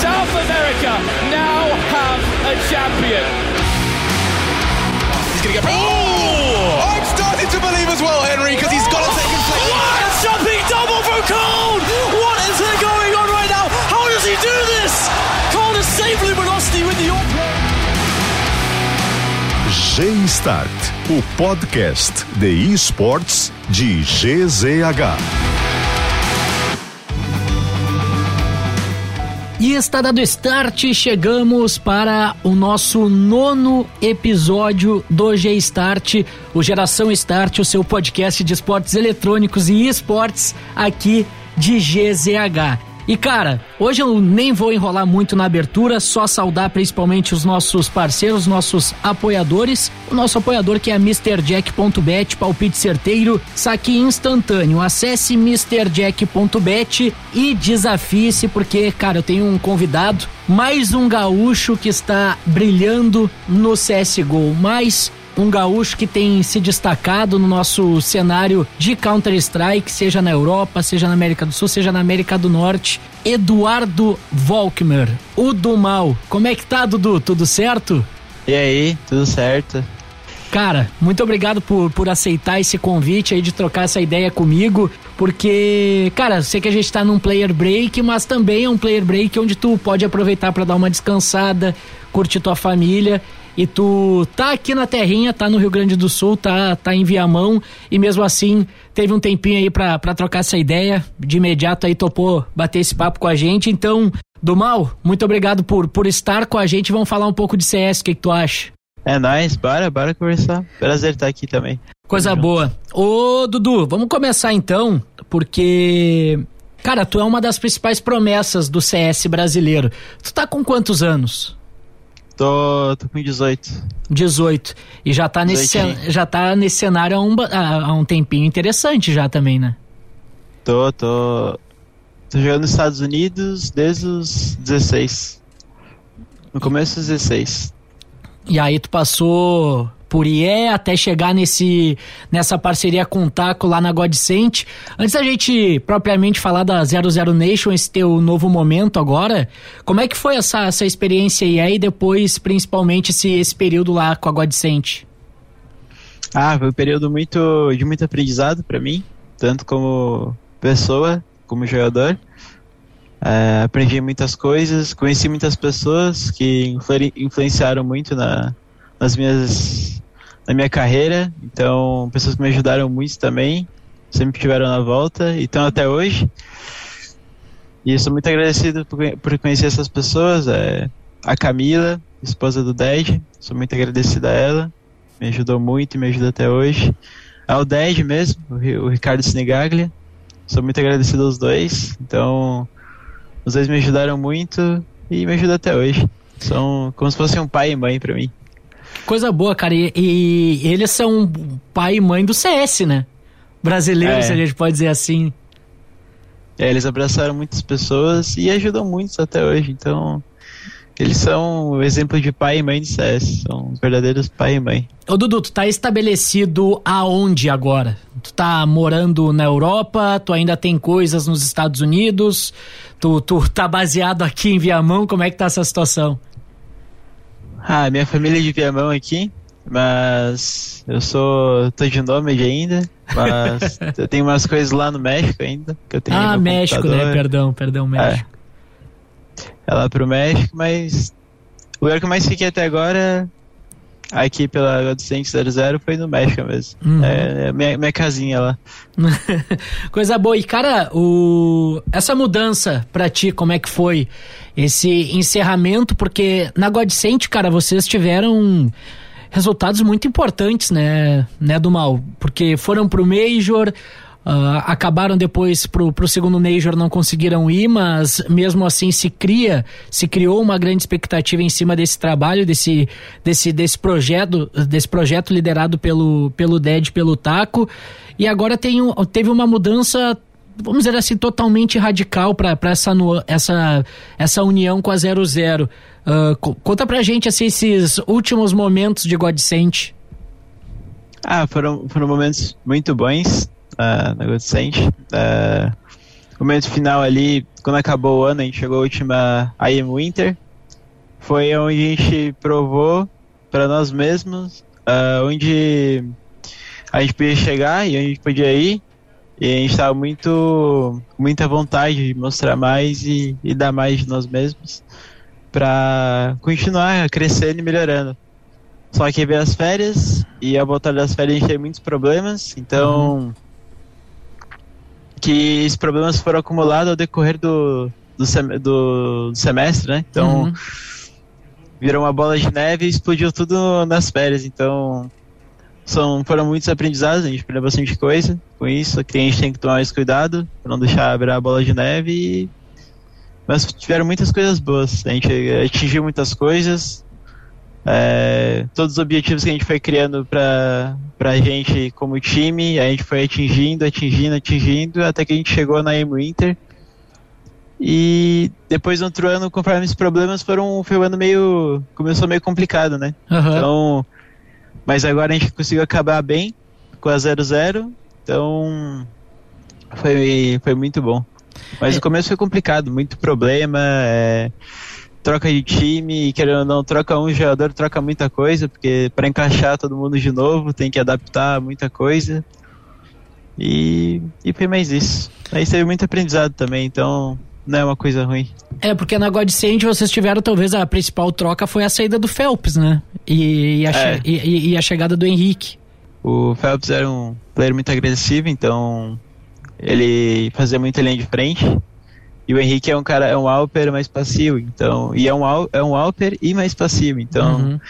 South America now have a champion. He's going to get. Oh! I'm starting to believe as well, Henry, because he's got a second place. What a jumping double from Cole! What is going on right now? How does he do this? Cole has saved Luminosity with the open. G-Start, o podcast de esportes de GZH. E está dado start, chegamos para o nosso nono episódio do G-Start, o Geração Start, o seu podcast de esportes eletrônicos e esportes aqui de GZH. E cara, hoje eu nem vou enrolar muito na abertura, só saudar principalmente os nossos parceiros, nossos apoiadores. O nosso apoiador que é MrJack.bet, palpite certeiro, saque instantâneo. Acesse MrJack.bet e desafie-se, porque, cara, eu tenho um convidado, mais um gaúcho que está brilhando no CSGO, mais um gaúcho que tem se destacado no nosso cenário de Counter-Strike, seja na Europa, seja na América do Sul, seja na América do Norte. Eduardo Volkmer, o do mal. Como é que tá, Dudu? Tudo certo? E aí, tudo certo? Cara, muito obrigado por, por aceitar esse convite aí de trocar essa ideia comigo, porque, cara, sei que a gente tá num player break, mas também é um player break onde tu pode aproveitar para dar uma descansada, curtir tua família e tu tá aqui na terrinha, tá no Rio Grande do Sul, tá, tá em Viamão e mesmo assim teve um tempinho aí pra, pra trocar essa ideia, de imediato aí topou bater esse papo com a gente, então, do mal, muito obrigado por, por estar com a gente, vamos falar um pouco de CS, o que, que tu acha? É nóis, bora, bora conversar, prazer estar aqui também. Coisa boa. Ô, Dudu, vamos começar então, porque... Cara, tu é uma das principais promessas do CS brasileiro. Tu tá com quantos anos? Tô, tô com 18. 18. E já tá, nesse, já tá nesse cenário há um, há um tempinho interessante já também, né? Tô, tô. Tô jogando nos Estados Unidos desde os 16. No começo dos 16. E aí tu passou por IE até chegar nesse, nessa parceria com o Taco lá na Godsent. Antes da gente propriamente falar da 00 Nation, esse teu novo momento agora, como é que foi essa, essa experiência aí e depois principalmente esse, esse período lá com a Godsent? Ah, foi um período muito de muito aprendizado para mim, tanto como pessoa, como jogador. É, aprendi muitas coisas, conheci muitas pessoas que influenciaram muito na, nas minhas na minha carreira, então pessoas que me ajudaram muito também, sempre estiveram na volta e estão até hoje. E sou muito agradecido por, por conhecer essas pessoas, é, a Camila, esposa do Ded, sou muito agradecido a ela, me ajudou muito e me ajuda até hoje. Ao Ded mesmo, o, o Ricardo Senegaglia, sou muito agradecido aos dois, então os dois me ajudaram muito e me ajudam até hoje. São como se fossem um pai e mãe para mim. Coisa boa, cara. E, e, eles são pai e mãe do CS, né? Brasileiro, é. se a gente pode dizer assim. É, eles abraçaram muitas pessoas e ajudam muitos até hoje. Então, eles são o exemplo de pai e mãe de CS. São verdadeiros pai e mãe. Ô Dudu, tu tá estabelecido aonde agora? Tu tá morando na Europa? Tu ainda tem coisas nos Estados Unidos? Tu, tu tá baseado aqui em Viamão? Como é que tá essa situação? Ah, minha família é de Viamão aqui, mas eu sou. tô de nômade ainda, mas eu tenho umas coisas lá no México ainda. Que eu tenho ah, México, né? Perdão, perdão, é. México. É, é lá pro México, mas o lugar que eu mais fiquei até agora aqui pela Godsent 00 foi no México mesmo. Uhum. É, é minha, minha casinha lá. Coisa boa. E cara, o... essa mudança pra ti, como é que foi? Esse encerramento, porque na Godsent, cara, vocês tiveram resultados muito importantes, né, né, do mal, porque foram pro Major, Uh, acabaram depois pro, pro segundo Major, não conseguiram ir, mas mesmo assim se cria, se criou uma grande expectativa em cima desse trabalho, desse, desse, desse projeto, desse projeto liderado pelo, pelo Dead, pelo Taco, e agora tem, teve uma mudança vamos dizer assim, totalmente radical para essa, essa, essa união com a 00. Uh, conta pra gente assim, esses últimos momentos de Godsent. Ah, foram, foram momentos muito bons uh, na Godsend. Uh, momento final ali, quando acabou o ano, a gente chegou a última IM Winter. Foi onde a gente provou para nós mesmos uh, onde a gente podia chegar e onde a gente podia ir. E a gente estava muito, muita vontade de mostrar mais e, e dar mais de nós mesmos para continuar crescendo e melhorando. Só que veio as férias e ao voltar das férias a gente teve muitos problemas, então uhum. Que esses problemas foram acumulados ao decorrer do, do, sem, do, do semestre, né? Então uhum. virou uma bola de neve e explodiu tudo nas férias. Então são, foram muitos aprendizados, a gente aprendeu bastante coisa com isso, que a gente tem que tomar mais cuidado para não deixar virar a bola de neve e... mas tiveram muitas coisas boas, a gente atingiu muitas coisas, é, todos os objetivos que a gente foi criando para a gente como time, a gente foi atingindo, atingindo, atingindo, até que a gente chegou na M Winter. E depois no outro ano, conforme esses problemas foram, foi um ano meio. começou meio complicado, né? Uhum. Então. Mas agora a gente conseguiu acabar bem com a 0-0, então. Foi, foi muito bom. Mas é. o começo foi complicado, muito problema. É, troca de time, querendo ou não, troca um jogador, troca muita coisa, porque para encaixar todo mundo de novo tem que adaptar muita coisa. E, e foi mais isso. Aí teve muito aprendizado também, então não é uma coisa ruim. É, porque na Godsend vocês tiveram talvez a principal troca foi a saída do Phelps, né? E, e, a, é. e, e a chegada do Henrique. O Phelps era um player muito agressivo, então ele fazia muita linha de frente. E o Henrique é um cara, é um Alper mais passivo, então. E é um, é um Alper e mais passivo, então. Uhum.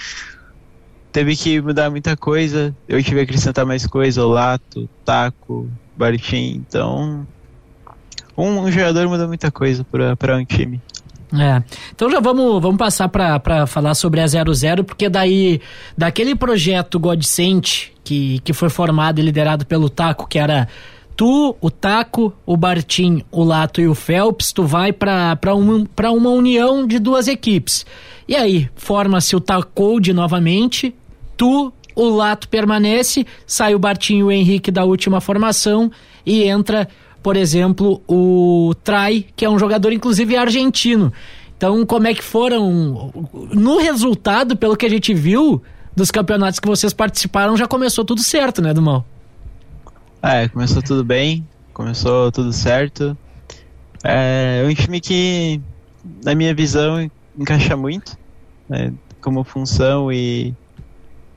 Teve que mudar muita coisa. Eu tive que acrescentar mais coisa, o Lato, Taco, Bartim, então. Um, um jogador muda muita coisa para um time. É. Então já vamos, vamos passar para falar sobre a 00, porque daí, daquele projeto Godsent, que, que foi formado e liderado pelo Taco, que era tu, o Taco, o Bartim, o Lato e o Phelps, tu vai para uma, uma união de duas equipes. E aí, forma-se o Tacode novamente, tu, o Lato permanece, sai o Bartim e o Henrique da última formação e entra, por exemplo, o Trai, que é um jogador inclusive argentino. Então, como é que foram? No resultado, pelo que a gente viu dos campeonatos que vocês participaram, já começou tudo certo, né, Dumal? É, começou tudo bem, começou tudo certo. É, um time que, na minha visão, encaixa muito, né, como função e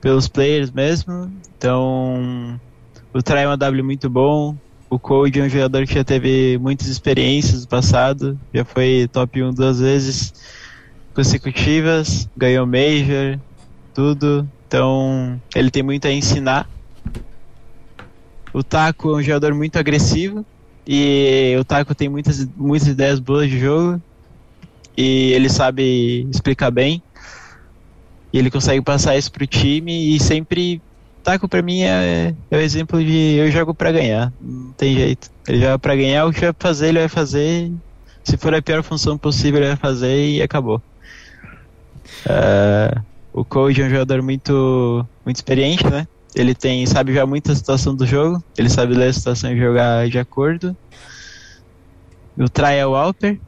pelos players mesmo. Então, o Try é um W muito bom. O Code é um jogador que já teve muitas experiências no passado, já foi top 1 duas vezes consecutivas, ganhou Major, tudo. Então, ele tem muito a ensinar o Taco é um jogador muito agressivo e o Taco tem muitas, muitas ideias boas de jogo e ele sabe explicar bem. E ele consegue passar isso pro time e sempre Taco para mim é, é o exemplo de eu jogo para ganhar, não tem jeito. Ele joga para ganhar, o que vai fazer, ele vai fazer. Se for a pior função possível, ele vai fazer e acabou. Uh, o Code é um jogador muito, muito experiente, né? Ele tem, sabe já muita situação do jogo, ele sabe ler a situação e jogar de acordo. O Try é o Alper,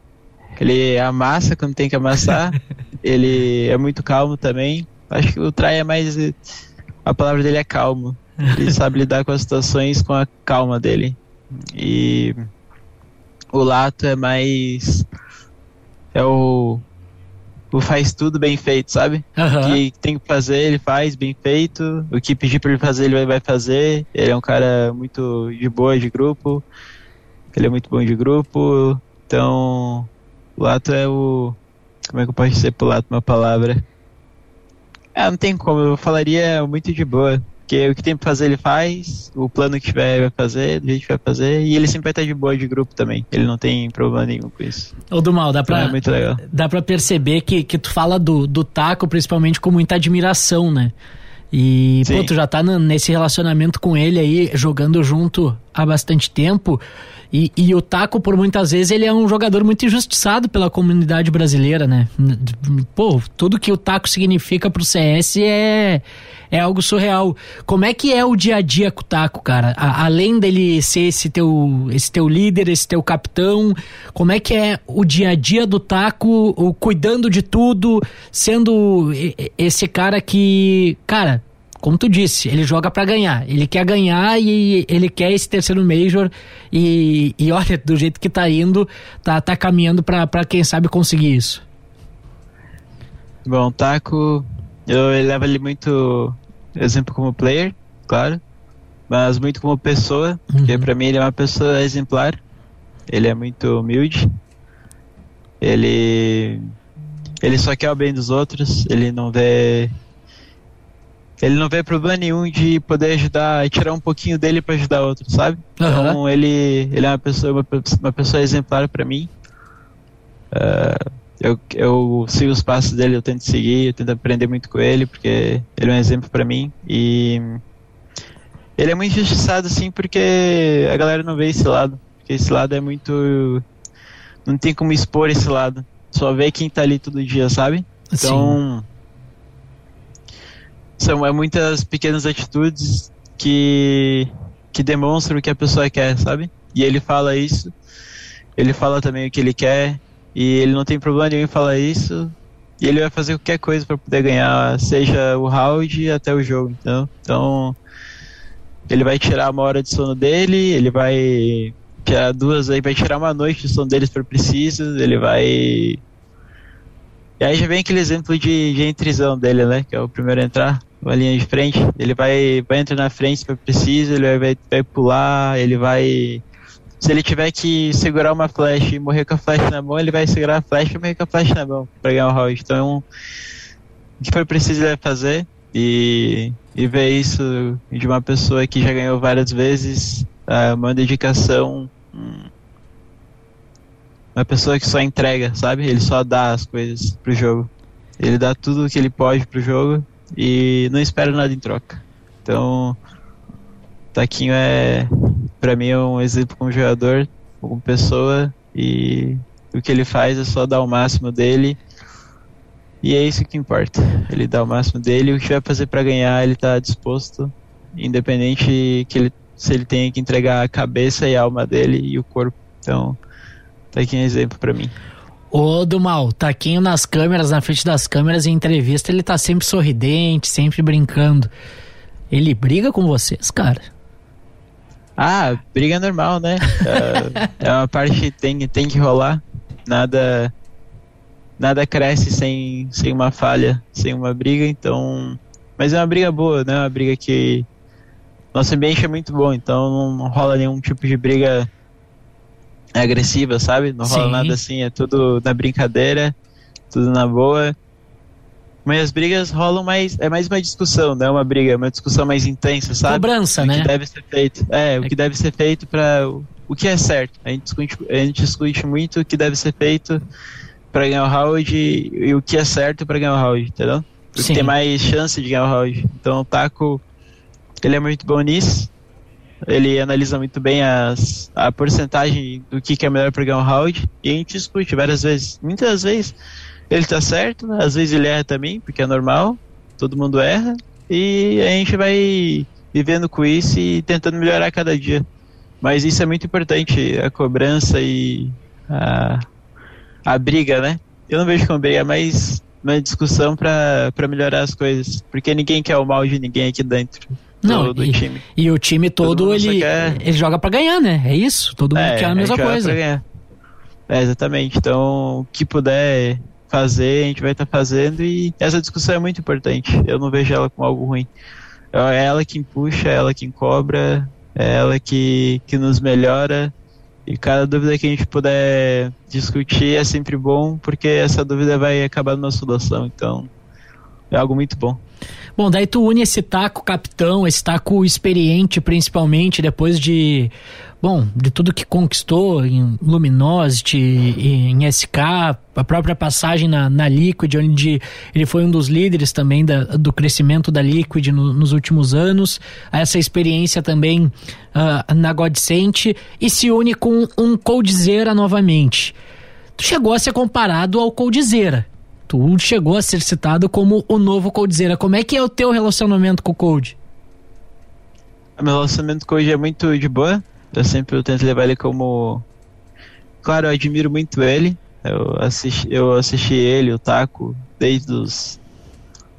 ele amassa quando tem que amassar, ele é muito calmo também. Acho que o Try é mais. A palavra dele é calmo. Ele sabe lidar com as situações com a calma dele. E o Lato é mais. É o Tipo, faz tudo bem feito, sabe? Uhum. O que tem que fazer, ele faz bem feito. O que pedir pra ele fazer, ele vai fazer. Ele é um cara muito de boa de grupo. Ele é muito bom de grupo. Então, o Lato é o. Como é que eu posso dizer pro Lato uma palavra? Ah, não tem como, eu falaria muito de boa. Porque o que tem pra fazer ele faz, o plano que tiver vai fazer, do jeito que vai fazer, e ele sempre vai estar de boa de grupo também. Ele não tem problema nenhum com isso. Ô do mal, dá pra, então é muito legal. dá pra perceber que, que tu fala do, do taco principalmente com muita admiração, né? E, Sim. pô, tu já tá nesse relacionamento com ele aí, jogando junto há bastante tempo. E, e, o Taco, por muitas vezes, ele é um jogador muito injustiçado pela comunidade brasileira, né? Pô, tudo que o Taco significa pro CS é, é algo surreal. Como é que é o dia a dia com o Taco, cara? A, além dele ser esse teu, esse teu líder, esse teu capitão, como é que é o dia a dia do Taco, o, cuidando de tudo, sendo esse cara que, cara, como tu disse, ele joga para ganhar. Ele quer ganhar e ele quer esse terceiro Major. E, e olha, do jeito que tá indo, tá, tá caminhando para quem sabe conseguir isso. Bom, Taco, eu levo ele muito exemplo como player, claro, mas muito como pessoa, uhum. porque para mim ele é uma pessoa exemplar. Ele é muito humilde. Ele ele só quer o bem dos outros, ele não vê ele não vê problema nenhum de poder ajudar e tirar um pouquinho dele para ajudar outro, sabe? Uhum. Então ele, ele é uma pessoa, uma, uma pessoa exemplar para mim. Uh, eu, eu sigo os passos dele, eu tento seguir, eu tento aprender muito com ele, porque ele é um exemplo para mim. E ele é muito injustiçado, assim, porque a galera não vê esse lado. Porque esse lado é muito. Não tem como expor esse lado. Só vê quem tá ali todo dia, sabe? Então. Sim são é muitas pequenas atitudes que que demonstram o que a pessoa quer, sabe? E ele fala isso. Ele fala também o que ele quer e ele não tem problema nenhum em falar isso. E ele vai fazer qualquer coisa para poder ganhar, seja o round até o jogo, então, então ele vai tirar uma hora de sono dele, ele vai tirar duas, aí vai tirar uma noite de sono dele se for preciso, ele vai e aí já vem aquele exemplo de, de entrizão dele, né? Que é o primeiro a entrar, uma linha de frente. Ele vai, vai entrar na frente se for preciso, ele vai, vai pular, ele vai. Se ele tiver que segurar uma flash e morrer com a flash na mão, ele vai segurar a flash e morrer com a flash na mão pra ganhar o round. Então, o que for preciso ele vai fazer. E, e ver isso de uma pessoa que já ganhou várias vezes, uh, uma dedicação. Hum, uma pessoa que só entrega, sabe? Ele só dá as coisas pro jogo. Ele dá tudo o que ele pode pro jogo e não espera nada em troca. Então, Taquinho é, para mim, é um exemplo como jogador, como pessoa e o que ele faz é só dar o máximo dele e é isso que importa. Ele dá o máximo dele o que vai fazer para ganhar ele tá disposto, independente que ele se ele tenha que entregar a cabeça e a alma dele e o corpo. Então, Taquinho é exemplo para mim. Ô, do mal, Taquinho nas câmeras, na frente das câmeras, em entrevista, ele tá sempre sorridente, sempre brincando. Ele briga com vocês, cara? Ah, briga normal, né? é, é uma parte que tem, tem que rolar. Nada nada cresce sem, sem uma falha, sem uma briga, então. Mas é uma briga boa, né? Uma briga que. Nosso ambiente é muito bom, então não rola nenhum tipo de briga agressiva, sabe? Não rola Sim. nada assim, é tudo na brincadeira, tudo na boa. Mas as brigas rolam mais. É mais uma discussão, não é uma briga, é uma discussão mais intensa, sabe? Cobrança, o né? Que deve ser feito. É, o que deve ser feito para o, o que é certo. A gente, discute, a gente discute muito o que deve ser feito para ganhar o round e, e, o que é certo para ganhar o round, entendeu? Porque tem mais chance de ganhar o round. Então o Taco, ele é muito bom nisso. Ele analisa muito bem as, a porcentagem do que, que é melhor para ganhar um round e a gente discute várias vezes. Muitas vezes ele tá certo, às vezes ele erra também, porque é normal, todo mundo erra, e a gente vai vivendo com isso e tentando melhorar cada dia. Mas isso é muito importante, a cobrança e a, a briga, né? Eu não vejo como briga, é mais uma discussão para melhorar as coisas, porque ninguém quer o mal de ninguém aqui dentro. Não, do, e, time. E o time todo, todo ele, quer... ele joga para ganhar, né? É isso. Todo mundo é, quer a mesma coisa. É, exatamente. Então, o que puder fazer, a gente vai estar tá fazendo e essa discussão é muito importante. Eu não vejo ela como algo ruim. É ela quem puxa, é ela quem cobra, é ela que, que nos melhora. E cada dúvida que a gente puder discutir é sempre bom, porque essa dúvida vai acabar numa solução. Então, é algo muito bom. Bom, daí tu une esse taco capitão, esse taco experiente, principalmente, depois de. Bom, de tudo que conquistou em Luminosity, em SK, a própria passagem na, na Liquid, onde ele foi um dos líderes também da, do crescimento da Liquid no, nos últimos anos, essa experiência também uh, na Godsent, e se une com um Coldzera novamente. Tu chegou a ser comparado ao Coldzera, tu chegou a ser citado como o novo Coldzera. Como é que é o teu relacionamento com o Cold? O meu relacionamento com o Cold é muito de boa. Eu sempre tento levar ele como. Claro, eu admiro muito ele. Eu assisti, eu assisti ele, o Taco, desde os,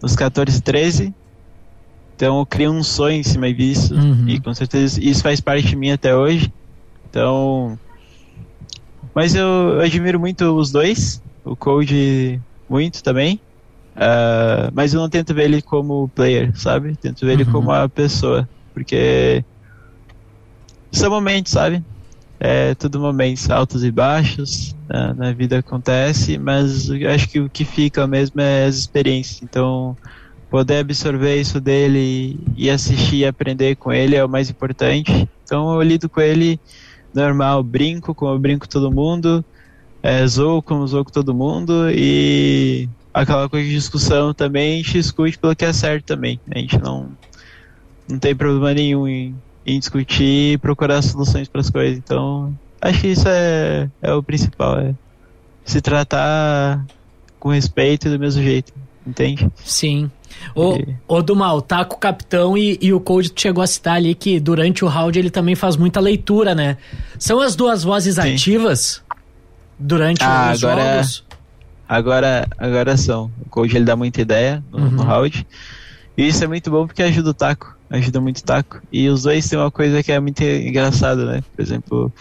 os 14, 13. Então eu criei um sonho em cima disso. Uhum. E com certeza isso faz parte de mim até hoje. Então. Mas eu, eu admiro muito os dois. O Code muito também. Uh, mas eu não tento ver ele como player, sabe? Tento ver uhum. ele como uma pessoa. Porque são momentos, sabe? É tudo momentos altos e baixos. Né? Na vida acontece, mas eu acho que o que fica mesmo é as experiências. Então, poder absorver isso dele e assistir e aprender com ele é o mais importante. Então, eu lido com ele normal, brinco como eu brinco com todo mundo é, como zoo com todo mundo e aquela coisa de discussão também a gente discute pelo que é certo também. A gente não, não tem problema nenhum em, em discutir e procurar soluções para as coisas. Então, acho que isso é, é o principal, é se tratar com respeito e do mesmo jeito, entende? Sim. O, e... o do mal, tá com o capitão e, e o Cold chegou a citar ali que durante o round ele também faz muita leitura, né? São as duas vozes Sim. ativas durante ah, os agora, jogos? Agora, agora são. O coach ele dá muita ideia no, uhum. no round. E isso é muito bom porque ajuda o taco. Ajuda muito o taco. E os dois têm uma coisa que é muito engraçada, né? Por exemplo,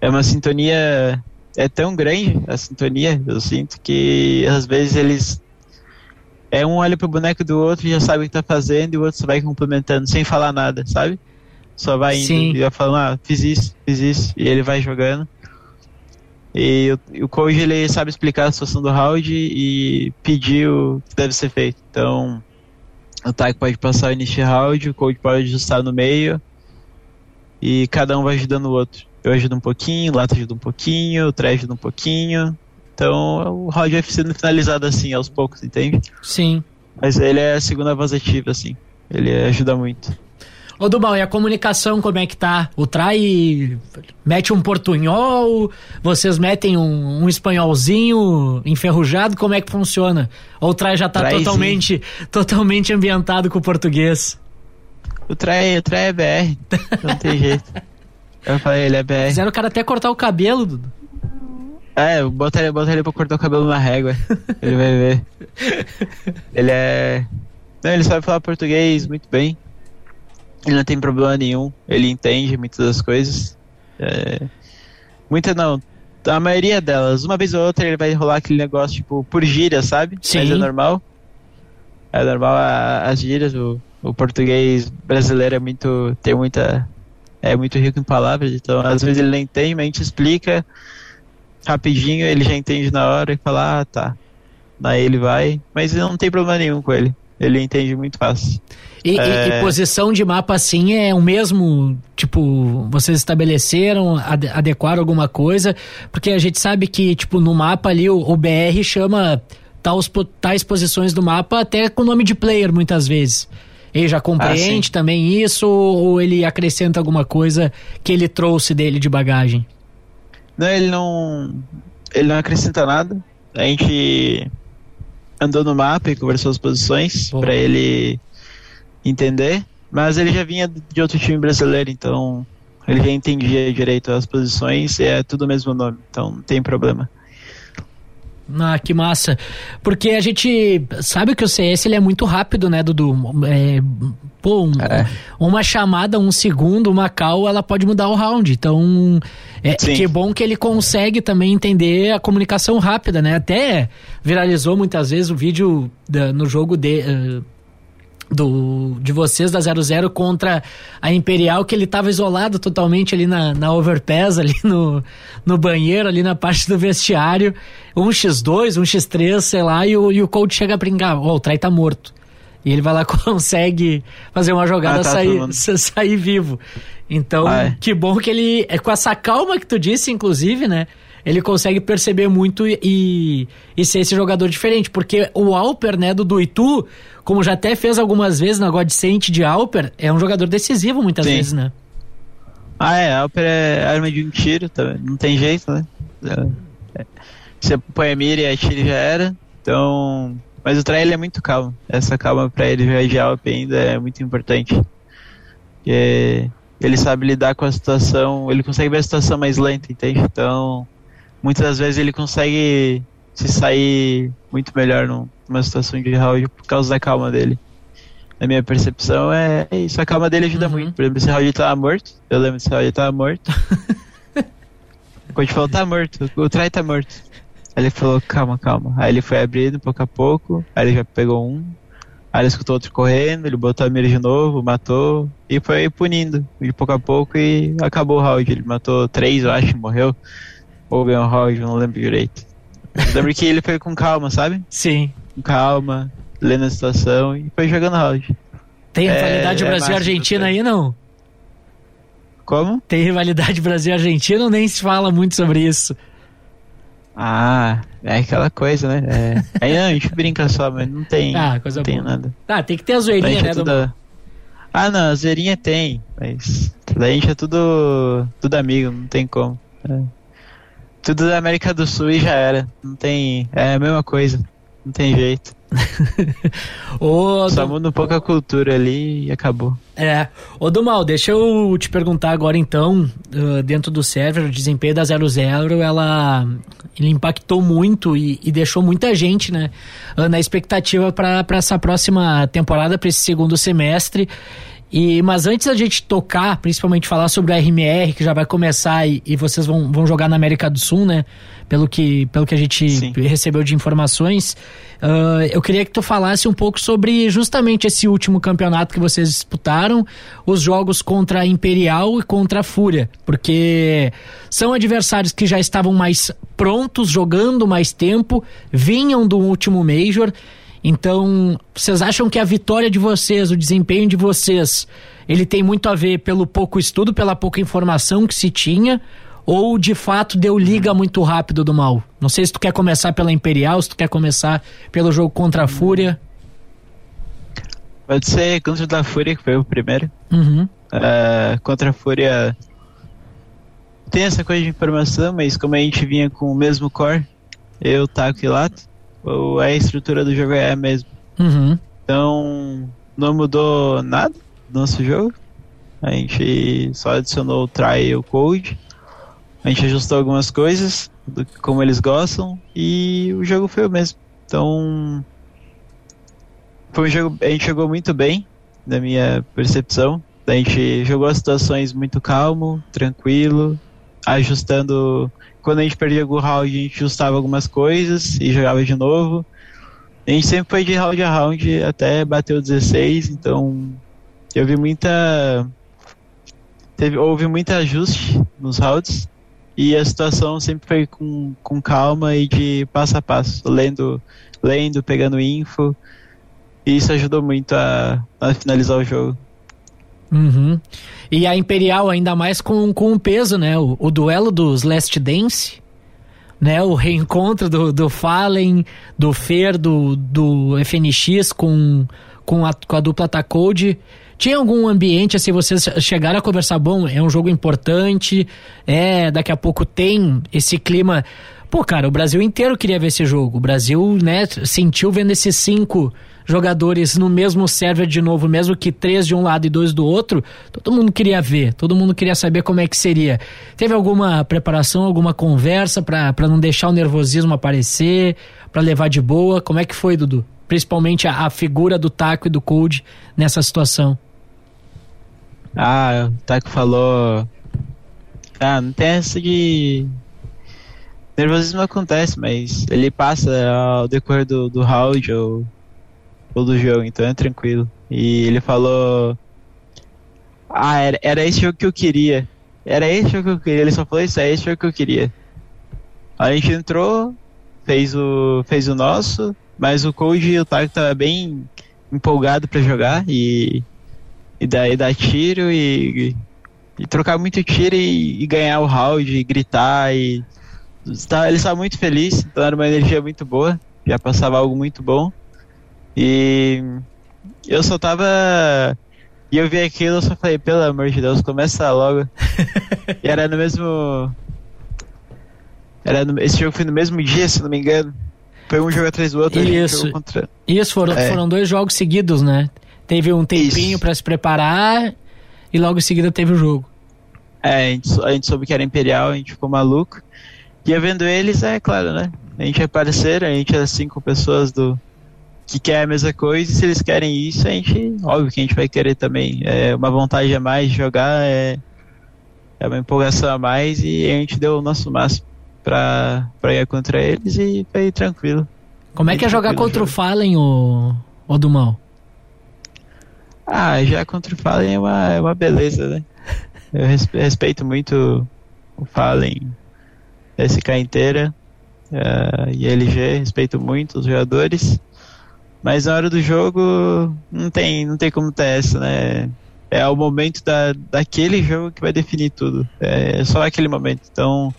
é uma sintonia. É tão grande a sintonia, eu sinto, que às vezes eles. É um olha pro boneco do outro e já sabe o que tá fazendo, e o outro só vai complementando sem falar nada, sabe? Só vai indo Sim. e vai falando, ah, fiz isso, fiz isso, e ele vai jogando. E o, o coach ele sabe explicar a situação do round e pedir o que deve ser feito. Então, o Taiko pode passar o início round, o coach pode ajustar no meio e cada um vai ajudando o outro. Eu ajudo um pouquinho, o Lata ajuda um pouquinho, o Trey ajuda um pouquinho. Então o round vai sendo finalizado assim, aos poucos, entende? Sim. Mas ele é a segunda voz ativa, assim. Ele ajuda muito. Ô Dubal, e a comunicação como é que tá? O Trai mete um portunhol, vocês metem um, um espanholzinho enferrujado, como é que funciona? Ou o Trai já tá totalmente, totalmente ambientado com o português? O Trai, o trai é BR, não tem jeito. Eu falei, ele é BR. Fizeram o cara até cortar o cabelo, Dudu. É, bota ele, bota ele pra cortar o cabelo na régua. ele vai ver. Ele é. Não, ele sabe falar português muito bem. Ele não tem problema nenhum, ele entende muitas das coisas. É, muita não, a maioria delas. Uma vez ou outra ele vai rolar aquele negócio, tipo, por gíria, sabe? Sim. Mas é normal. É normal as gírias, o, o português brasileiro é muito. tem muita. é muito rico em palavras, então às vezes ele nem entende, mas a gente explica rapidinho, ele já entende na hora e fala, ah, tá. Daí ele vai, mas não tem problema nenhum com ele. Ele entende muito fácil. E, é... e, e, posição de mapa assim é o mesmo, tipo, vocês estabeleceram, ad, adequaram alguma coisa, porque a gente sabe que, tipo, no mapa ali o, o BR chama tais, tais posições do mapa até com nome de player muitas vezes. Ele já compreende ah, também isso ou ele acrescenta alguma coisa que ele trouxe dele de bagagem? Não, ele não. Ele não acrescenta nada. A gente andou no mapa e conversou as posições para ele entender. Mas ele já vinha de outro time brasileiro, então ele já entendia direito as posições e é tudo o mesmo nome, então não tem problema. Ah, que massa. Porque a gente sabe que o CS ele é muito rápido, né, Dudu? É, pô, um, é. uma chamada, um segundo, uma call, ela pode mudar o round. Então, é que bom que ele consegue também entender a comunicação rápida, né? Até viralizou muitas vezes o vídeo da, no jogo de. Uh, do, de vocês da 00 contra a Imperial, que ele estava isolado totalmente ali na, na overpass, ali no, no banheiro, ali na parte do vestiário. Um x2, um x3, sei lá, e o, e o coach chega a brincar, ó, oh, o Trai tá morto. E ele vai lá consegue fazer uma jogada ah, tá, sair, sair vivo. Então, ah, é. que bom que ele, é com essa calma que tu disse, inclusive, né? Ele consegue perceber muito e, e ser esse jogador diferente. Porque o Alper, né, do Duitu, como já até fez algumas vezes na Godsent de Alper, é um jogador decisivo muitas Sim. vezes, né? Ah, é, Alper é arma de um tiro também, não tem jeito, né? É, você põe a mira e a tiro já era, então... Mas o trailer é muito calmo, essa calma pra ele já de Alper ainda é muito importante. Porque ele sabe lidar com a situação, ele consegue ver a situação mais lenta, entende? Então, muitas das vezes ele consegue se sair muito melhor numa situação de round por causa da calma dele. Na minha percepção é isso, a calma dele ajuda uhum. muito. Por exemplo, esse round tava morto, eu lembro desse round tava morto. Quando falou, tá morto, o Trai tá morto. Aí ele falou, calma, calma. Aí ele foi abrindo pouco a pouco, aí ele já pegou um, aí ele escutou outro correndo, ele botou a mira de novo, matou, e foi punindo de pouco a pouco e acabou o round. Ele matou três, eu acho, morreu ou ganhou round, não lembro direito. lembro que ele foi com calma, sabe? Sim. Com calma, lendo a situação e foi jogando round. Tem rivalidade é, Brasil e Argentina aí, não? Como? Tem rivalidade Brasil e Argentina ou nem se fala muito sobre isso? Ah, é aquela coisa, né? É... Aí não, a gente brinca só, mas não tem, ah, coisa não tem boa. nada. Ah, tem que ter a zoeirinha, né? É tudo... Ah, não, a zoeirinha tem, mas daí a gente é tudo, tudo amigo, não tem como. É tudo da América do Sul e já era. Não tem. É a mesma coisa. Não tem jeito. Ô, Só muda um pouco a cultura ali e acabou. É. Ô, do mal, deixa eu te perguntar agora então, uh, dentro do server, o desempenho da 00, ela ele impactou muito e, e deixou muita gente, né, uh, na expectativa para essa próxima temporada, para esse segundo semestre. E, mas antes da gente tocar, principalmente falar sobre a RMR, que já vai começar e, e vocês vão, vão jogar na América do Sul, né? Pelo que, pelo que a gente Sim. recebeu de informações, uh, eu queria que tu falasse um pouco sobre justamente esse último campeonato que vocês disputaram, os jogos contra a Imperial e contra a Fúria, porque são adversários que já estavam mais prontos, jogando mais tempo, vinham do último Major então, vocês acham que a vitória de vocês, o desempenho de vocês, ele tem muito a ver pelo pouco estudo, pela pouca informação que se tinha, ou de fato deu liga muito rápido do mal? Não sei se tu quer começar pela Imperial, se tu quer começar pelo jogo contra a Fúria. Pode ser contra a Fúria, que foi o primeiro. Uhum. Uh, contra a Fúria tem essa coisa de informação, mas como a gente vinha com o mesmo core, eu, Taco e Lato, a estrutura do jogo é a mesma. Uhum. Então, não mudou nada no nosso jogo. A gente só adicionou o try e o code. A gente ajustou algumas coisas, do, como eles gostam, e o jogo foi o mesmo. Então, foi um jogo, a gente jogou muito bem, na minha percepção. A gente jogou as situações muito calmo, tranquilo, ajustando quando a gente perdia o round, a gente ajustava algumas coisas e jogava de novo. A gente sempre foi de round a round até bater o 16, então eu vi muita. Teve, houve muito ajuste nos rounds e a situação sempre foi com, com calma e de passo a passo, lendo, lendo, pegando info. E isso ajudou muito a, a finalizar o jogo. Uhum. E a Imperial ainda mais com, com o peso, né? O, o duelo dos Last Dance, né? O reencontro do, do Fallen, do Fer, do, do FNX com, com, a, com a dupla Tacode. Tinha algum ambiente, assim, vocês chegaram a conversar, bom, é um jogo importante, é, daqui a pouco tem esse clima. Pô, cara, o Brasil inteiro queria ver esse jogo. O Brasil, né, sentiu vendo esses cinco jogadores no mesmo server de novo, mesmo que três de um lado e dois do outro, todo mundo queria ver, todo mundo queria saber como é que seria. Teve alguma preparação, alguma conversa para não deixar o nervosismo aparecer, para levar de boa? Como é que foi, Dudu? Principalmente a, a figura do Taco e do Cold nessa situação. Ah, o Taco falou. Ah, não tem essa de nervosismo acontece, mas ele passa ao decorrer do, do round ou todo jogo, então é tranquilo. E ele falou. Ah, era, era esse jogo que eu queria. Era esse jogo que eu queria. Ele só falou isso, é esse jogo que eu queria. A gente entrou, fez o, fez o nosso, mas o Code e o Taco tava bem empolgado para jogar e, e daí dar tiro e, e trocar muito tiro e, e, ganhar o round, e gritar e tá, ele estava muito feliz, então era uma energia muito boa, já passava algo muito bom e eu só tava e eu vi aquilo, eu só falei, pelo amor de Deus, começa logo. e era no mesmo era no, esse jogo foi no mesmo dia, se não me engano. Foi um jogo atrás do outro. Isso. Contra... Isso, foram, é. foram dois jogos seguidos, né? Teve um tempinho para se preparar e logo em seguida teve o jogo. É, a gente, a gente soube que era Imperial, a gente ficou maluco. E vendo eles, é claro, né? A gente é parceiro, a gente é cinco pessoas do que quer a mesma coisa, e se eles querem isso, a gente, óbvio que a gente vai querer também. É uma vontade a mais de jogar, é, é uma empolgação a mais e a gente deu o nosso máximo pra, pra ir contra eles e foi tranquilo. Como é que é jogar contra jogo. o Fallen, o, o mal? Ah, já contra o Fallen é uma, é uma beleza, né? Eu respeito muito o Fallen, SK inteira uh, e LG, respeito muito os jogadores. Mas na hora do jogo não tem, não tem como ter essa, né? É o momento da, daquele jogo que vai definir tudo. É só aquele momento. Então,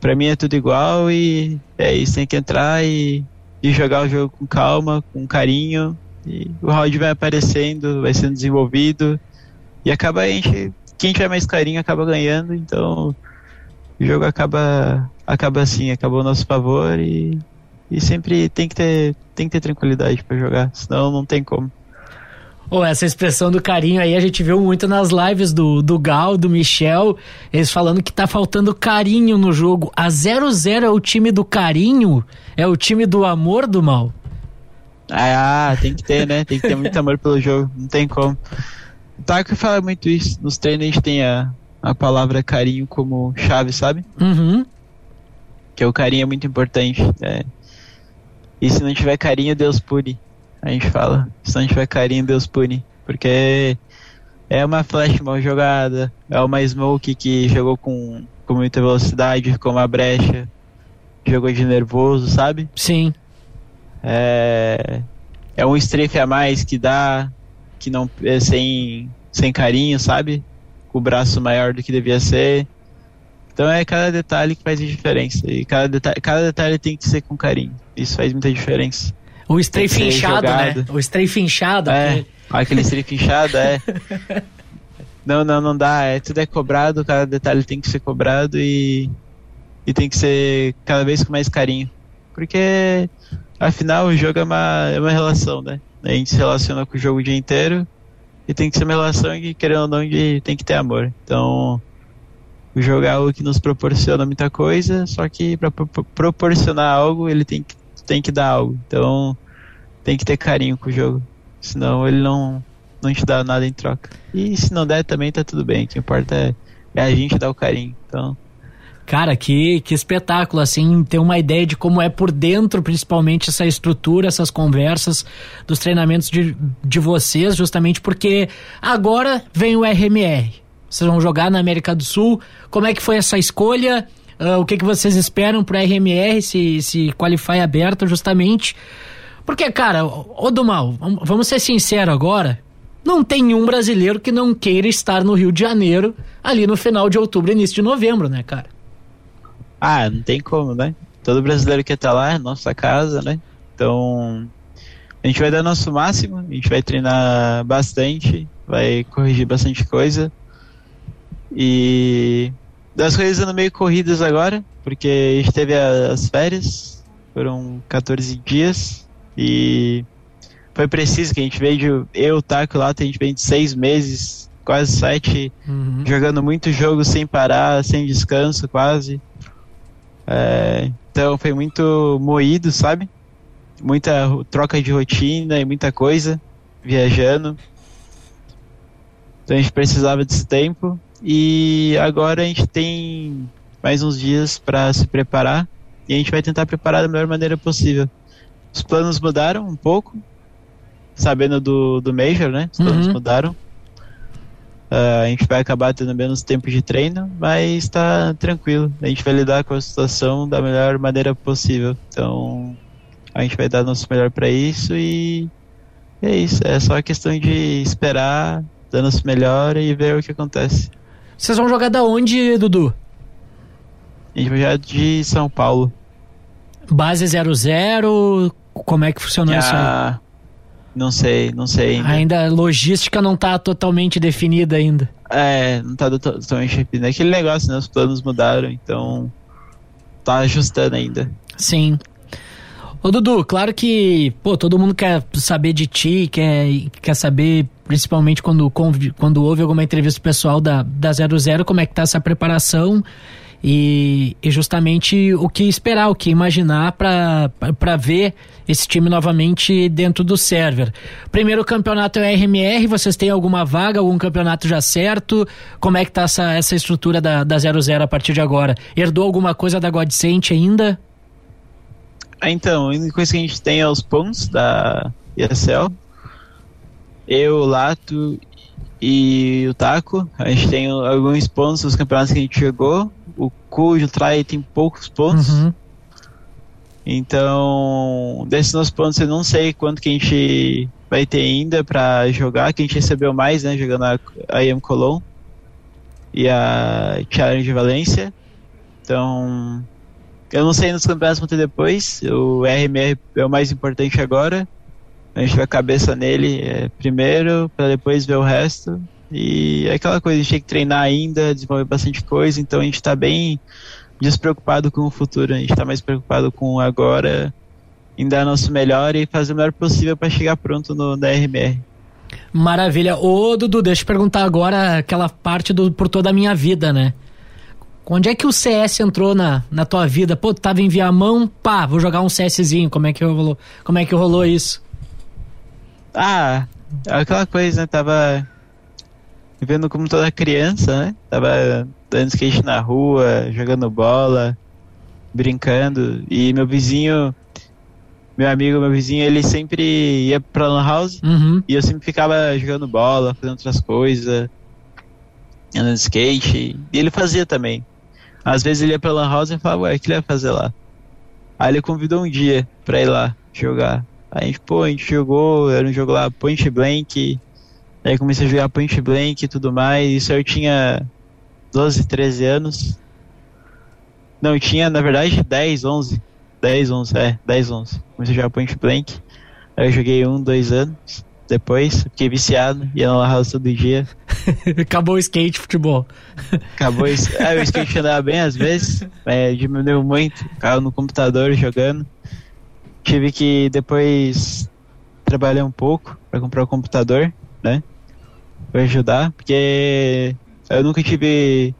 Pra mim é tudo igual e é isso, tem que entrar e, e jogar o jogo com calma, com carinho. E o round vai aparecendo, vai sendo desenvolvido. E acaba a gente. Quem tiver mais carinho acaba ganhando, então o jogo acaba acaba assim, acabou a nosso favor e, e sempre tem que ter tem que ter tranquilidade para jogar, senão não tem como. Oh, essa expressão do carinho aí a gente viu muito nas lives do, do Gal, do Michel, eles falando que tá faltando carinho no jogo. A 0-0 é o time do carinho? É o time do amor do mal? Ah, tem que ter, né? Tem que ter muito amor pelo jogo, não tem como. O Taco fala muito isso. Nos treinos a gente tem a, a palavra carinho como chave, sabe? Uhum. Que o carinho é muito importante. É. E se não tiver carinho, Deus pune a gente fala. Se não tiver carinho, Deus pune. Porque é uma flash mal jogada, é uma smoke que jogou com, com muita velocidade, ficou uma brecha, jogou de nervoso, sabe? Sim. É, é um strafe a mais que dá, que não é sem, sem carinho, sabe? Com o braço maior do que devia ser. Então é cada detalhe que faz a diferença. E cada detalhe, cada detalhe tem que ser com carinho. Isso faz muita diferença. O strafe inchado, né? O strafe inchado. É, aquele, aquele strafe inchado, é. não, não, não dá. É, tudo é cobrado, cada detalhe tem que ser cobrado e, e tem que ser cada vez com mais carinho. Porque, afinal, o jogo é uma, é uma relação, né? A gente se relaciona com o jogo o dia inteiro e tem que ser uma relação que, querendo ou não, tem que ter amor. Então, o jogo é algo que nos proporciona muita coisa, só que para proporcionar algo, ele tem que tem que dar algo. Então tem que ter carinho com o jogo. Senão ele não, não te dá nada em troca. E se não der também tá tudo bem. O que importa é, é a gente dar o carinho. Então. Cara, que, que espetáculo, assim, ter uma ideia de como é por dentro, principalmente, essa estrutura, essas conversas dos treinamentos de, de vocês, justamente porque agora vem o RMR. Vocês vão jogar na América do Sul. Como é que foi essa escolha? Uh, o que, que vocês esperam para RMR se, se qualify aberto justamente? Porque, cara, ô do mal, vamos ser sinceros agora, não tem nenhum brasileiro que não queira estar no Rio de Janeiro ali no final de outubro, início de novembro, né, cara? Ah, não tem como, né? Todo brasileiro que tá lá é nossa casa, né? Então, a gente vai dar nosso máximo, a gente vai treinar bastante, vai corrigir bastante coisa. E das coisas andam meio corridas agora, porque a gente teve as férias, foram 14 dias, e foi preciso que a gente veio de. Eu, o Taco lá, a gente veio de seis meses, quase sete, uhum. jogando muito jogo sem parar, sem descanso, quase. É, então foi muito moído, sabe? Muita troca de rotina e muita coisa, viajando. Então a gente precisava desse tempo. E agora a gente tem mais uns dias para se preparar e a gente vai tentar preparar da melhor maneira possível. Os planos mudaram um pouco. sabendo do, do Major, né? Os planos Uhum. mudaram. Ah, a gente vai acabar tendo menos tempo de treino, mas tá tranquilo. A gente vai lidar com a situação da melhor maneira possível. Então, a gente vai dar nosso melhor para isso e é isso. É só questão de esperar, dar nosso melhor e ver o que acontece. Vocês vão jogar da onde, Dudu? A gente vai já de São Paulo. Base 00? Como é que funcionou isso aí? Ah, não sei, não sei ainda. Ainda a logística não tá totalmente definida ainda. É, não tá to- totalmente definido. É aquele negócio, né? Os planos mudaram, então tá ajustando ainda. Sim. Ô Dudu, claro que, pô, todo mundo quer saber de ti, quer, quer saber, principalmente quando, quando houve alguma entrevista pessoal da, da 00, como é que tá essa preparação e, e justamente o que esperar, o que imaginar pra ver esse time novamente dentro do server. Primeiro campeonato é o RMR, vocês têm alguma vaga, algum campeonato já certo? Como é que tá essa, essa estrutura da, da 00 a partir de agora? Herdou alguma coisa da Godsent ainda? Ah, então, a única coisa que a gente tem é os pontos da ESL. Eu, o Lato e o Taco. A gente tem alguns pontos dos campeonatos que a gente jogou. O Cu e o Trai tem poucos pontos. Uhum. Então, desses nossos pontos eu não sei quanto que a gente vai ter ainda pra jogar, que a gente recebeu mais, né, jogando a, a IM Colon e a Challenge de Valência. Então, eu não sei nos campeonatos vão ter depois, o RMR é o mais importante agora. A gente vai cabeça nele é, primeiro, para depois ver o resto. E é aquela coisa, a gente tem que treinar ainda, desenvolver bastante coisa, então a gente tá bem despreocupado com o futuro, a gente tá mais preocupado com agora, em dar nosso melhor e fazer o melhor possível para chegar pronto no da RMR. Maravilha. Ô, Dudu, deixa eu perguntar agora aquela parte do por toda a minha vida, né? Onde é que o CS entrou na, na tua vida? Pô, tu tava em Viamão, pá, vou jogar um CSzinho. Como é que rolou, como é que rolou isso? Ah, é aquela coisa, né? Tava vivendo como toda criança, né? Tava dando skate na rua, jogando bola, brincando. E meu vizinho, meu amigo, meu vizinho, ele sempre ia pra Lan House Uhum. e eu sempre ficava jogando bola, fazendo outras coisas, andando de skate. E ele fazia também. Às vezes ele ia pra Lan House e falava, ué, o que ele ia fazer lá? Aí ele convidou um dia pra ir lá jogar. Aí a gente, pô, a gente jogou, era um jogo lá, Point Blank. Aí comecei a jogar Point Blank e tudo mais. Isso eu tinha 12, 13 anos. Não, eu tinha, na verdade, 10, 11. 10, 11, é, 10, 11. Comecei a jogar Point Blank. Aí eu joguei um, dois anos. Depois, fiquei viciado, ia na Lan House todo dia. Acabou o skate, futebol. Acabou isso. Ah, o skate andava bem às vezes, é, diminuiu muito. Ficava no computador jogando. Tive que depois trabalhar um pouco para comprar o computador, né? Pra ajudar, porque eu nunca tive.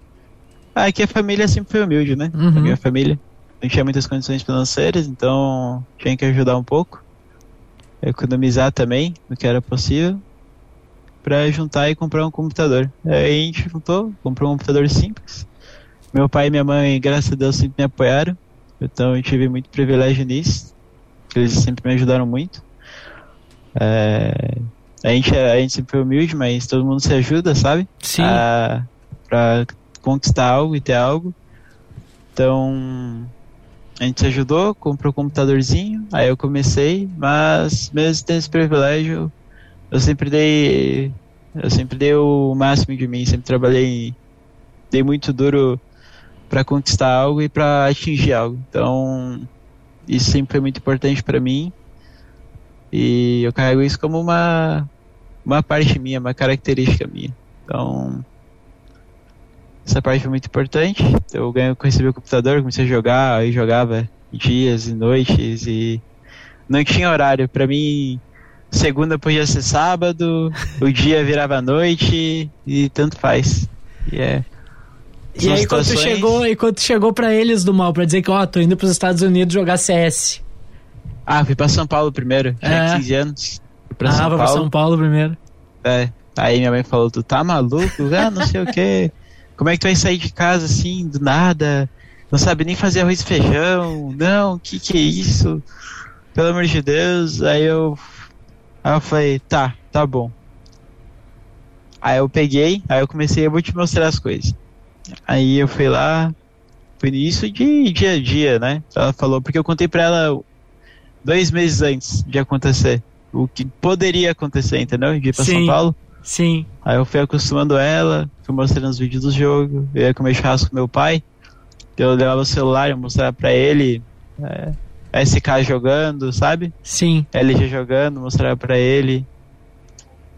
Ah, aqui a família sempre foi humilde, né? Uhum. A minha família não tinha muitas condições financeiras, então tinha que ajudar um pouco. Economizar também, no que era possível para juntar e comprar um computador. Aí a gente juntou, comprou um computador simples. Meu pai e minha mãe, graças a Deus, sempre me apoiaram. Então eu tive muito privilégio nisso. Eles sempre me ajudaram muito. É, a, gente, a gente sempre foi humilde, mas todo mundo se ajuda, sabe? Sim. A, pra conquistar algo e ter algo. Então a gente ajudou, comprou um computadorzinho, aí eu comecei, mas mesmo tendo esse privilégio, eu sempre dei eu sempre dei o máximo de mim, sempre trabalhei dei muito duro para conquistar algo e para atingir algo. Então, isso sempre foi muito importante para mim. E eu carrego isso como uma uma parte minha, uma característica minha. Então, essa parte foi muito importante. Eu ganhei, recebi o computador, comecei a jogar, aí jogava dias e noites e não tinha horário. Para mim, segunda podia ser sábado, o dia virava noite e tanto faz. E é. E são aí quando tu situações- chegou, e quando chegou pra eles do mal, pra dizer que, ó, tô indo pros Estados Unidos jogar CS. Ah, fui pra São Paulo primeiro, tinha É. 15 anos. Fui pra ah, São Paulo. São Paulo primeiro. É. Aí minha mãe falou, tu tá maluco? Ah, não sei o que. Como é que tu vai sair de casa assim, do nada? Não sabe nem fazer arroz e feijão? Não, que que é isso? Pelo amor de Deus. Aí eu Aí eu falei, tá, tá bom. Aí eu peguei, aí eu comecei, eu vou te mostrar as coisas. Aí eu fui lá, foi isso de dia a dia, né? Ela falou, porque eu contei pra ela dois meses antes de acontecer. O que poderia acontecer, entendeu? De ir pra Sim. São Paulo. Sim. Aí eu fui acostumando ela, fui mostrando os vídeos do jogo, eu ia comer churrasco com meu pai, eu levava o celular, eu mostrava pra ele é, SK jogando, sabe? Sim. LG jogando, mostrava pra ele.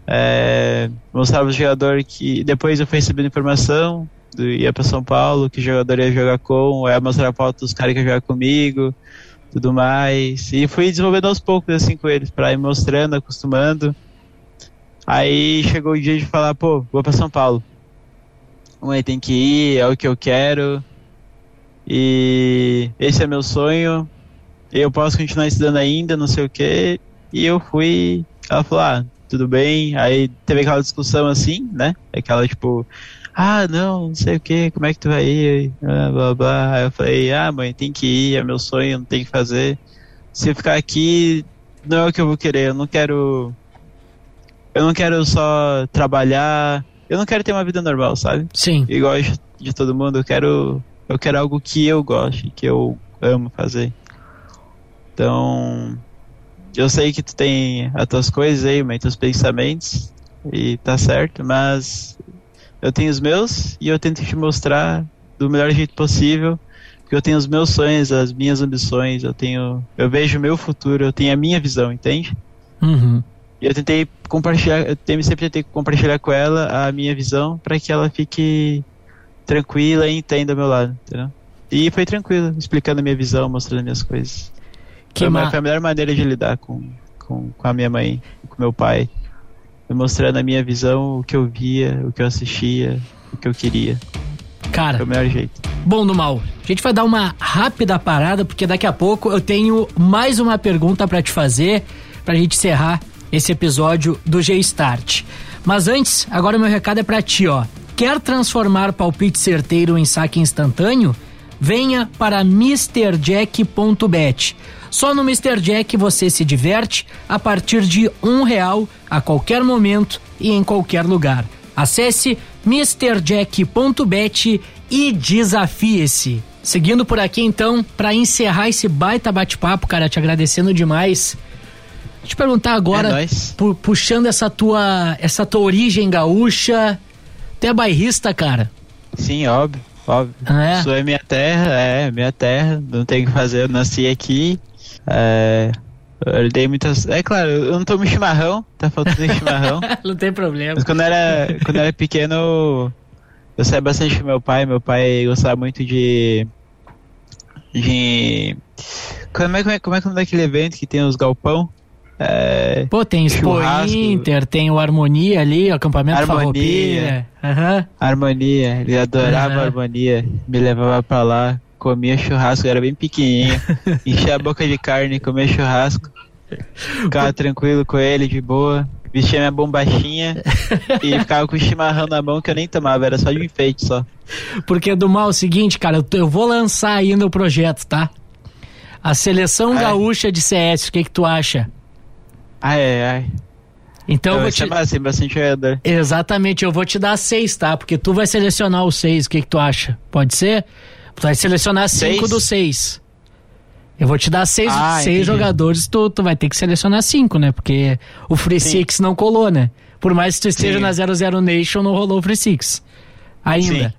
É, mostrava o jogador que. Depois eu fui recebendo informação, do, ia pra São Paulo, que jogador ia jogar com, aí eu mostrava foto dos caras que iam jogar comigo, tudo mais. E fui desenvolvendo aos poucos assim com eles, pra ir mostrando, acostumando. Aí chegou o dia de falar, pô, vou pra São Paulo. Mãe, tem que ir, é o que eu quero. E esse é meu sonho. Eu posso continuar estudando ainda, não sei o que. E eu fui. Ela falou, ah, tudo bem. Aí teve aquela discussão assim, né? Aquela tipo, ah, não, não sei o que, como é que tu vai ir? Blá, blá, blá. Aí eu falei, ah, mãe, tem que ir, é meu sonho, não tem que fazer. Se eu ficar aqui, não é o que eu vou querer. Eu não quero. Eu não quero só trabalhar. Eu não quero ter uma vida normal, sabe? Sim. igual de- de todo mundo, eu quero eu quero algo que eu goste, que eu amo fazer. Então, eu sei que tu tem as tuas coisas aí, mas teus pensamentos e tá certo, mas eu tenho os meus e eu tento te mostrar do melhor jeito possível, porque eu tenho os meus sonhos, as minhas ambições, eu tenho eu vejo o meu futuro, eu tenho a minha visão, entende? Uhum. E eu tentei compartilhar, eu sempre tentei compartilhar com ela a minha visão para que ela fique tranquila e entenda ao meu lado, entendeu? E foi tranquilo, explicando a minha visão, mostrando minhas coisas. Que foi, ma- foi a melhor maneira de lidar com, com, com a minha mãe, com meu pai. Foi mostrando a minha visão, o que eu via, o que eu assistia, o que eu queria. Cara, Foi o melhor jeito. Bom, no mal, a gente vai dar uma rápida parada, porque daqui a pouco eu tenho mais uma pergunta pra te fazer, pra gente encerrar esse episódio do G-Start. Mas antes, agora meu recado é pra ti, ó. Quer transformar palpite certeiro em saque instantâneo? Venha para MrJack.bet. Só no Mr. Jack você se diverte a partir de um real a qualquer momento e em qualquer lugar. Acesse MrJack.bet e desafie-se. Seguindo por aqui então, para encerrar esse baita bate-papo, cara, te agradecendo demais. Te perguntar agora, É pu- puxando essa tua, essa tua origem gaúcha, tu é bairrista, cara? Sim, óbvio, óbvio. Ah, é? Isso é minha terra, é minha terra, não tem o que fazer, eu nasci aqui. É, eu dei muitas. É claro, eu não tomo chimarrão, tá faltando chimarrão. Não tem problema. Mas quando era, quando era pequeno, eu- saía bastante com meu pai. Meu pai gostava muito de. De. Como é, como é, como é que é o nome daquele evento que tem os galpão? É, Pô, tem Expo. Inter, tem o Harmonia ali, o acampamento Harmonia. Aham. harmonia, ele adorava Aham. harmonia. Me levava pra lá, comia churrasco, era bem pequenininho. enchia a boca de carne, comia churrasco. Ficava tranquilo com ele, de boa. Vestia minha bombachinha e ficava com o chimarrão na mão que eu nem tomava, era só de enfeite só. Porque do mal é o seguinte, cara, eu, eu vou lançar ainda o projeto, tá? A seleção Ai. gaúcha de CS, o que que tu acha? Ai, ai, ai. Então eu vou te... massa, bastante jogador. Exatamente, eu vou te dar seis, tá? Porque tu vai selecionar os seis, o que que tu acha? Pode ser? Tu vai selecionar cinco Seis? dos seis. Eu vou te dar seis, Ah, seis entendi. jogadores, tu, tu vai ter que selecionar cinco, né? Porque o Free Sim. Six não colou, né? Por mais que tu esteja Sim. na 00 Nation, não rolou o Free Six. Ainda. Sim. É.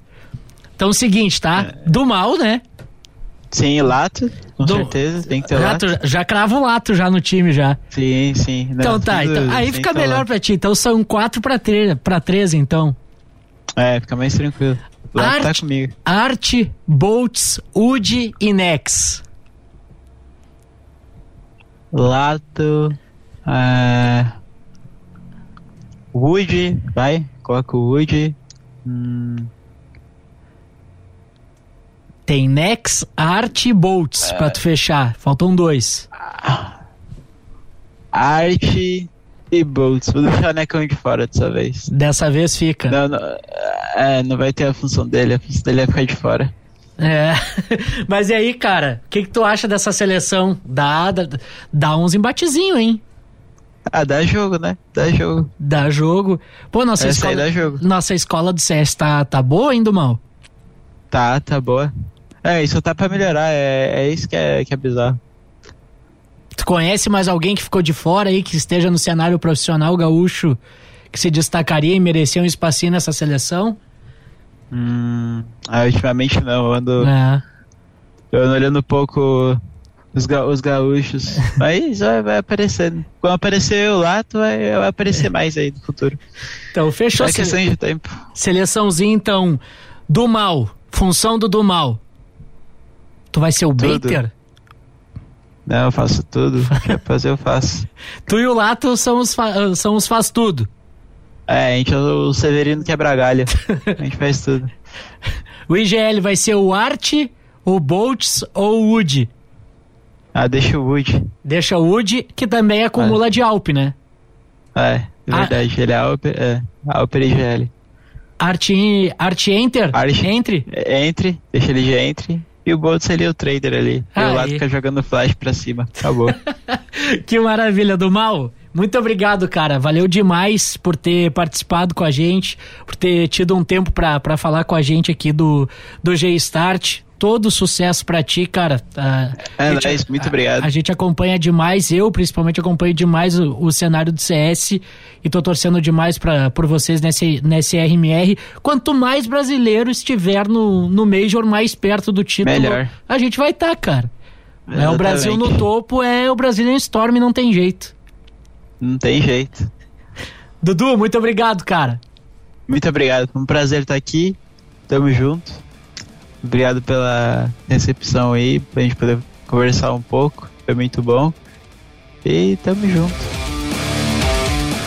Então, o seguinte, tá? Do mal, né? Sim, lato, com Do- certeza, tem que ter Lato, lato. já crava o lato já no time já. Sim, sim. Não, então tá, tudo então, aí fica melhor lato. pra ti. Então são quatro pra, tre pra 13, então. É, fica mais tranquilo. Lato tá comigo. Art, Bolts, Ud e Nex. Lato. É... Wood, vai, coloca o Wood. Hum, Tem Nex, Art e Bolts É. pra tu fechar. Faltam dois. Art e Bolts. Vou deixar o Necão de fora dessa vez. Dessa vez fica. Não, não, é, não vai ter a função dele, a função dele é ficar de fora. É. Mas e aí, cara? O que, que tu acha dessa seleção? Dá, dá, dá uns embatezinhos, hein? Ah, dá jogo, né? Dá jogo. Dá jogo. Pô, nossa Essa escola. Nossa escola do CS tá, tá boa ainda, mal? Tá, tá boa. É, isso tá pra melhorar, é, é isso que é, que é bizarro. Tu conhece mais alguém que ficou de fora aí, que esteja no cenário profissional gaúcho, que se destacaria e merecia um espacinho nessa seleção? Hum, ah, ultimamente não, eu ando, É. eu ando olhando um pouco os, ga- os gaúchos. Mas vai, vai aparecendo. Quando aparecer eu lá, tu vai, vai aparecer mais aí no futuro. Então, fechou. É questão de tempo. Seleçãozinha, então, do mal. Função do do mal. Tu vai ser o Tudo. baiter? Não, eu faço tudo. Quer fazer, eu faço. Tu e o Lato são os, fa- são os faz tudo. É, a gente é o Severino quebra galha. A gente faz tudo. O IGL vai ser o Art, o Boltz ou o Wood? Ah, deixa o Wood. Deixa o Wood, que também acumula de Alp, né? É, é Ah. verdade. Ele é Alper, é, Alper e GL. Art, Art Enter? Art- Entre? É, Entre, deixa ele de entre. E o Boltz ali, o trader ali. E Aí. o lado fica jogando flash pra cima. Acabou. Que maravilha do mal. Muito obrigado, cara. Valeu demais por ter participado com a gente, por ter tido um tempo pra pra falar com a gente aqui do, do G-Start. Todo sucesso pra ti, cara. A- É a gente- nóis, muito obrigado. A, gente acompanha demais, eu principalmente acompanho demais o, o cenário do CS e tô torcendo demais pra, por vocês nesse, nesse RMR. Quanto mais brasileiro estiver no, no Major, mais perto do título, Melhor. a gente vai estar, cara. É, o. Brasil no topo, é o Brazilian Storm, não tem jeito. Não tem jeito. Dudu, muito obrigado, cara. Muito obrigado. Um prazer estar aqui. Tamo junto. Obrigado pela recepção aí, pra gente poder conversar um pouco. Foi muito bom. E tamo junto.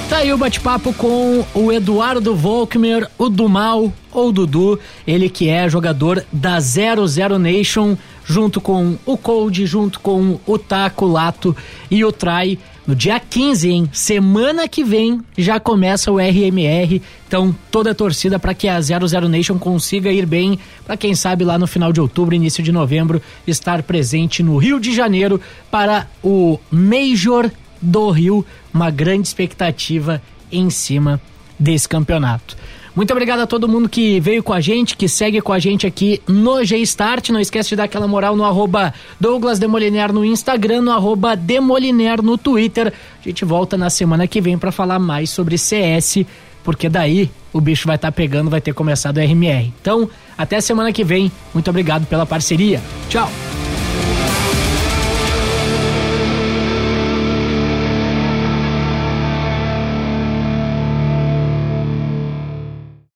Tá aí o bate-papo com o Eduardo Volkmer, o Dumal, ou Dudu, ele que é jogador da 00 Nation, junto com o Cold, junto com o Taco, Lato e o Trai. No dia 15, hein? Semana que vem já começa o RMR. Então, toda a torcida para que a 00 Nation consiga ir bem, para quem sabe lá no final de outubro, início de novembro, estar presente no Rio de Janeiro para o Major do Rio, uma grande expectativa em cima desse campeonato. Muito obrigado a todo mundo que veio com a gente, que segue com a gente aqui no G-Start. Não esquece de dar aquela moral no arroba Douglas Demoliner no Instagram, no arroba Demoliner no Twitter. A gente volta na semana que vem para falar mais sobre CS, porque daí o bicho vai estar pegando, vai ter começado o RMR. Então, até semana que vem. Muito obrigado pela parceria. Tchau!